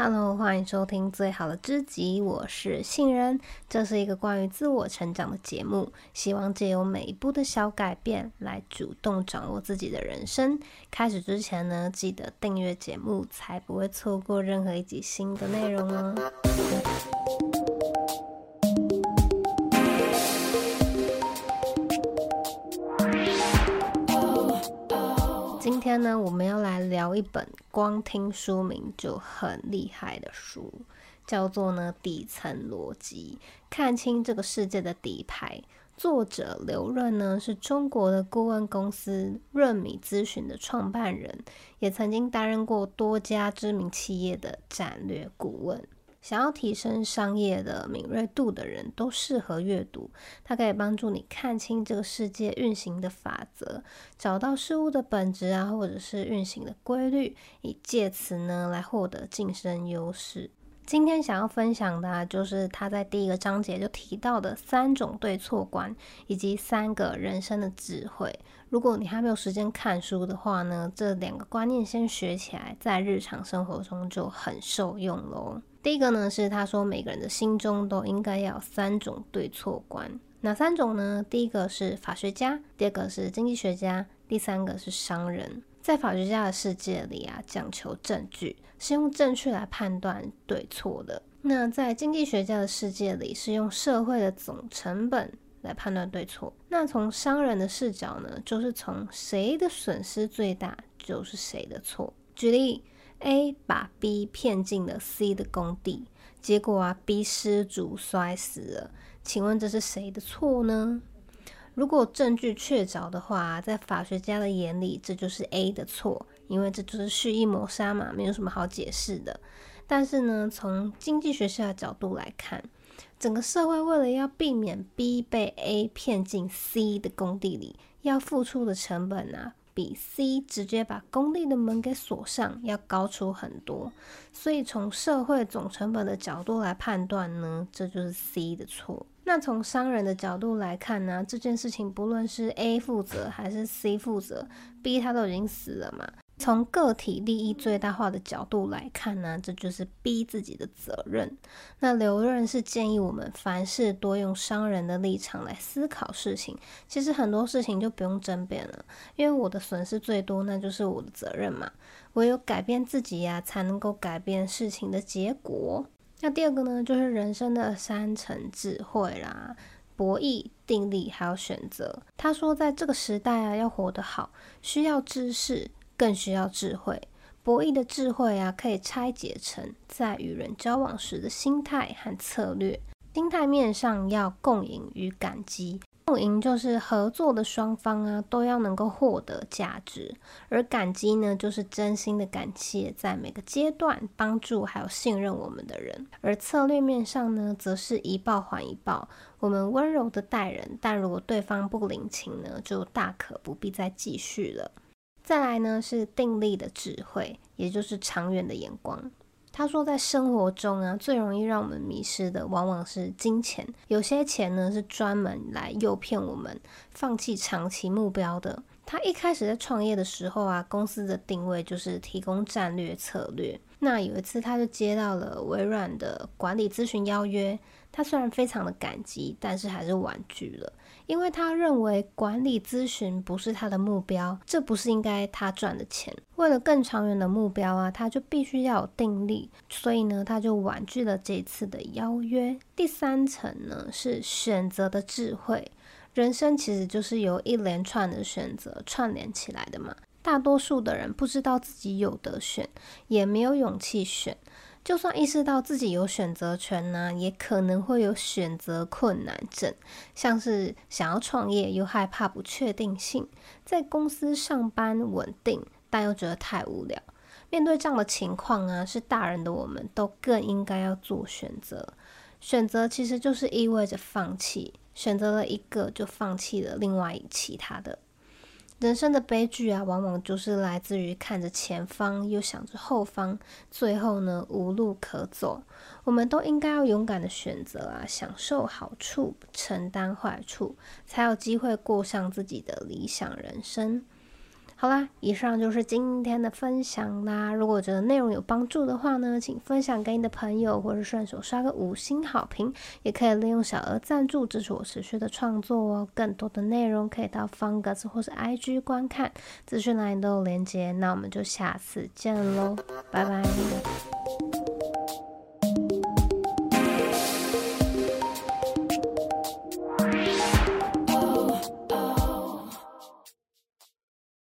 Hello，欢迎收听最好的知己，我是杏仁。这是一个关于自我成长的节目，希望借由每一步的小改变，来主动掌握自己的人生。开始之前呢，记得订阅节目，才不会错过任何一集新的内容哦。那，我们要来聊一本光听书名就很厉害的书，叫做呢《底层逻辑：看清这个世界的底牌》。作者刘润呢是中国的顾问公司润米咨询的创办人，也曾经担任过多家知名企业的战略顾问。想要提升商业的敏锐度的人都适合阅读，它可以帮助你看清这个世界运行的法则，找到事物的本质啊，或者是运行的规律，以借此呢来获得晋升优势。今天想要分享的啊，就是他在第一个章节就提到的三种对错观，以及三个人生的智慧。如果你还没有时间看书的话呢，这两个观念先学起来，在日常生活中就很受用喽。第一个呢，是他说每个人的心中都应该要有三种对错观，哪三种呢？第一个是法学家，第二个是经济学家，第三个是商人。在法学家的世界里啊，讲求证据，是用证据来判断对错的。那在经济学家的世界里，是用社会的总成本来判断对错。那从商人的视角呢，就是从谁的损失最大，就是谁的错。举例。A 把 B 骗进了 C 的工地，结果啊，B 失足摔死了。请问这是谁的错呢？如果证据确凿的话，在法学家的眼里，这就是 A 的错，因为这就是蓄意谋杀嘛，没有什么好解释的。但是呢，从经济学家的角度来看，整个社会为了要避免 B 被 A 骗进 C 的工地里，要付出的成本呢。比 C 直接把工地的门给锁上要高出很多，所以从社会总成本的角度来判断呢，这就是 C 的错。那从商人的角度来看呢，这件事情不论是 A 负责还是 C 负责，B 他都已经死了嘛。从个体利益最大化的角度来看呢，这就是逼自己的责任。那刘润是建议我们凡事多用商人的立场来思考事情。其实很多事情就不用争辩了，因为我的损失最多，那就是我的责任嘛。唯有改变自己呀，才能够改变事情的结果。那第二个呢，就是人生的三层智慧啦：博弈、定力还有选择。他说，在这个时代啊，要活得好，需要知识。更需要智慧，博弈的智慧啊，可以拆解成在与人交往时的心态和策略。心态面上要共赢与感激，共赢就是合作的双方啊，都要能够获得价值，而感激呢，就是真心的感谢在每个阶段帮助还有信任我们的人。而策略面上呢，则是一报还一报，我们温柔的待人，但如果对方不领情呢，就大可不必再继续了。再来呢，是定力的智慧，也就是长远的眼光。他说，在生活中啊，最容易让我们迷失的，往往是金钱。有些钱呢，是专门来诱骗我们放弃长期目标的。他一开始在创业的时候啊，公司的定位就是提供战略策略。那有一次，他就接到了微软的管理咨询邀约。他虽然非常的感激，但是还是婉拒了，因为他认为管理咨询不是他的目标，这不是应该他赚的钱。为了更长远的目标啊，他就必须要有定力，所以呢，他就婉拒了这次的邀约。第三层呢，是选择的智慧。人生其实就是由一连串的选择串联起来的嘛。大多数的人不知道自己有得选，也没有勇气选。就算意识到自己有选择权呢，也可能会有选择困难症，像是想要创业又害怕不确定性，在公司上班稳定，但又觉得太无聊。面对这样的情况啊，是大人的我们都更应该要做选择。选择其实就是意味着放弃，选择了一个就放弃了另外其他的。人生的悲剧啊，往往就是来自于看着前方又想着后方，最后呢，无路可走。我们都应该要勇敢的选择啊，享受好处，承担坏处，才有机会过上自己的理想人生。好啦，以上就是今天的分享啦。如果觉得内容有帮助的话呢，请分享给你的朋友，或是顺手刷个五星好评，也可以利用小额赞助支持我持续的创作哦。更多的内容可以到方格子或是 IG 观看，资讯栏里都有连接。那我们就下次见喽，拜拜。